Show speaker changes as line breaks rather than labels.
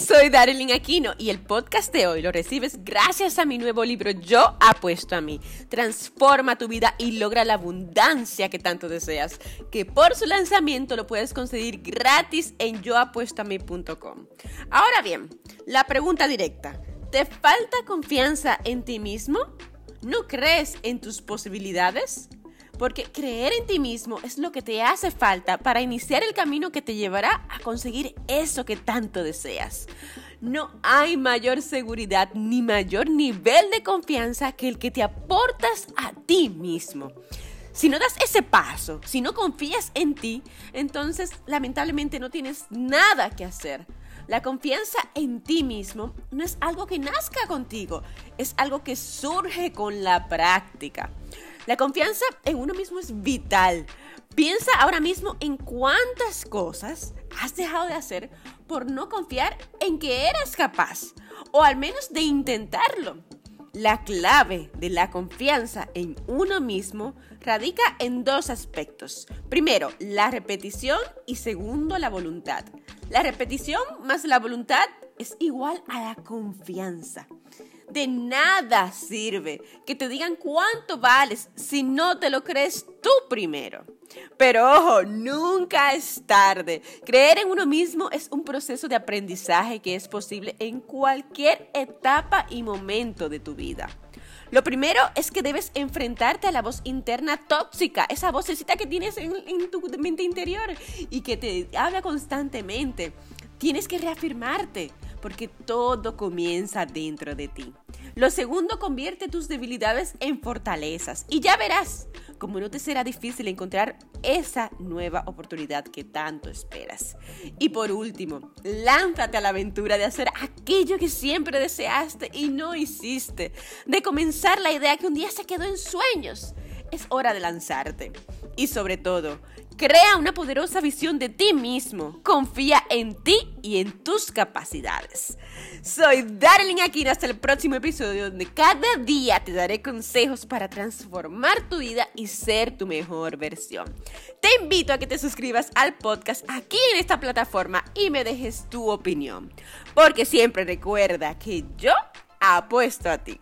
Soy Darlene Aquino y el podcast de hoy lo recibes gracias a mi nuevo libro Yo apuesto a mí. Transforma tu vida y logra la abundancia que tanto deseas, que por su lanzamiento lo puedes conseguir gratis en yoapuestoami.com. Ahora bien, la pregunta directa, ¿te falta confianza en ti mismo? ¿No crees en tus posibilidades? Porque creer en ti mismo es lo que te hace falta para iniciar el camino que te llevará a conseguir eso que tanto deseas. No hay mayor seguridad ni mayor nivel de confianza que el que te aportas a ti mismo. Si no das ese paso, si no confías en ti, entonces lamentablemente no tienes nada que hacer. La confianza en ti mismo no es algo que nazca contigo, es algo que surge con la práctica. La confianza en uno mismo es vital. Piensa ahora mismo en cuántas cosas has dejado de hacer por no confiar en que eras capaz, o al menos de intentarlo. La clave de la confianza en uno mismo radica en dos aspectos. Primero, la repetición y segundo, la voluntad. La repetición más la voluntad es igual a la confianza. De nada sirve que te digan cuánto vales si no te lo crees tú primero. Pero ojo, nunca es tarde. Creer en uno mismo es un proceso de aprendizaje que es posible en cualquier etapa y momento de tu vida. Lo primero es que debes enfrentarte a la voz interna tóxica, esa vocecita que tienes en, en, tu mente interior y que te habla constantemente. Tienes que reafirmarte porque todo comienza dentro de ti. Lo segundo, convierte tus debilidades en fortalezas y ya verás cómo no te será difícil encontrar esa nueva oportunidad que tanto esperas. Y por último, lánzate a la aventura de hacer aquello que siempre deseaste y no hiciste, de comenzar la idea que un día se quedó en sueños. Es hora de lanzarte. Y sobre todo, Crea una poderosa visión de ti mismo. Confía en ti y en tus capacidades. Soy Darling Aquino hasta el próximo episodio donde cada día te daré consejos para transformar tu vida y ser tu mejor versión. Te invito a que te suscribas al podcast aquí en esta plataforma y me dejes tu opinión. Porque siempre recuerda que yo apuesto a ti.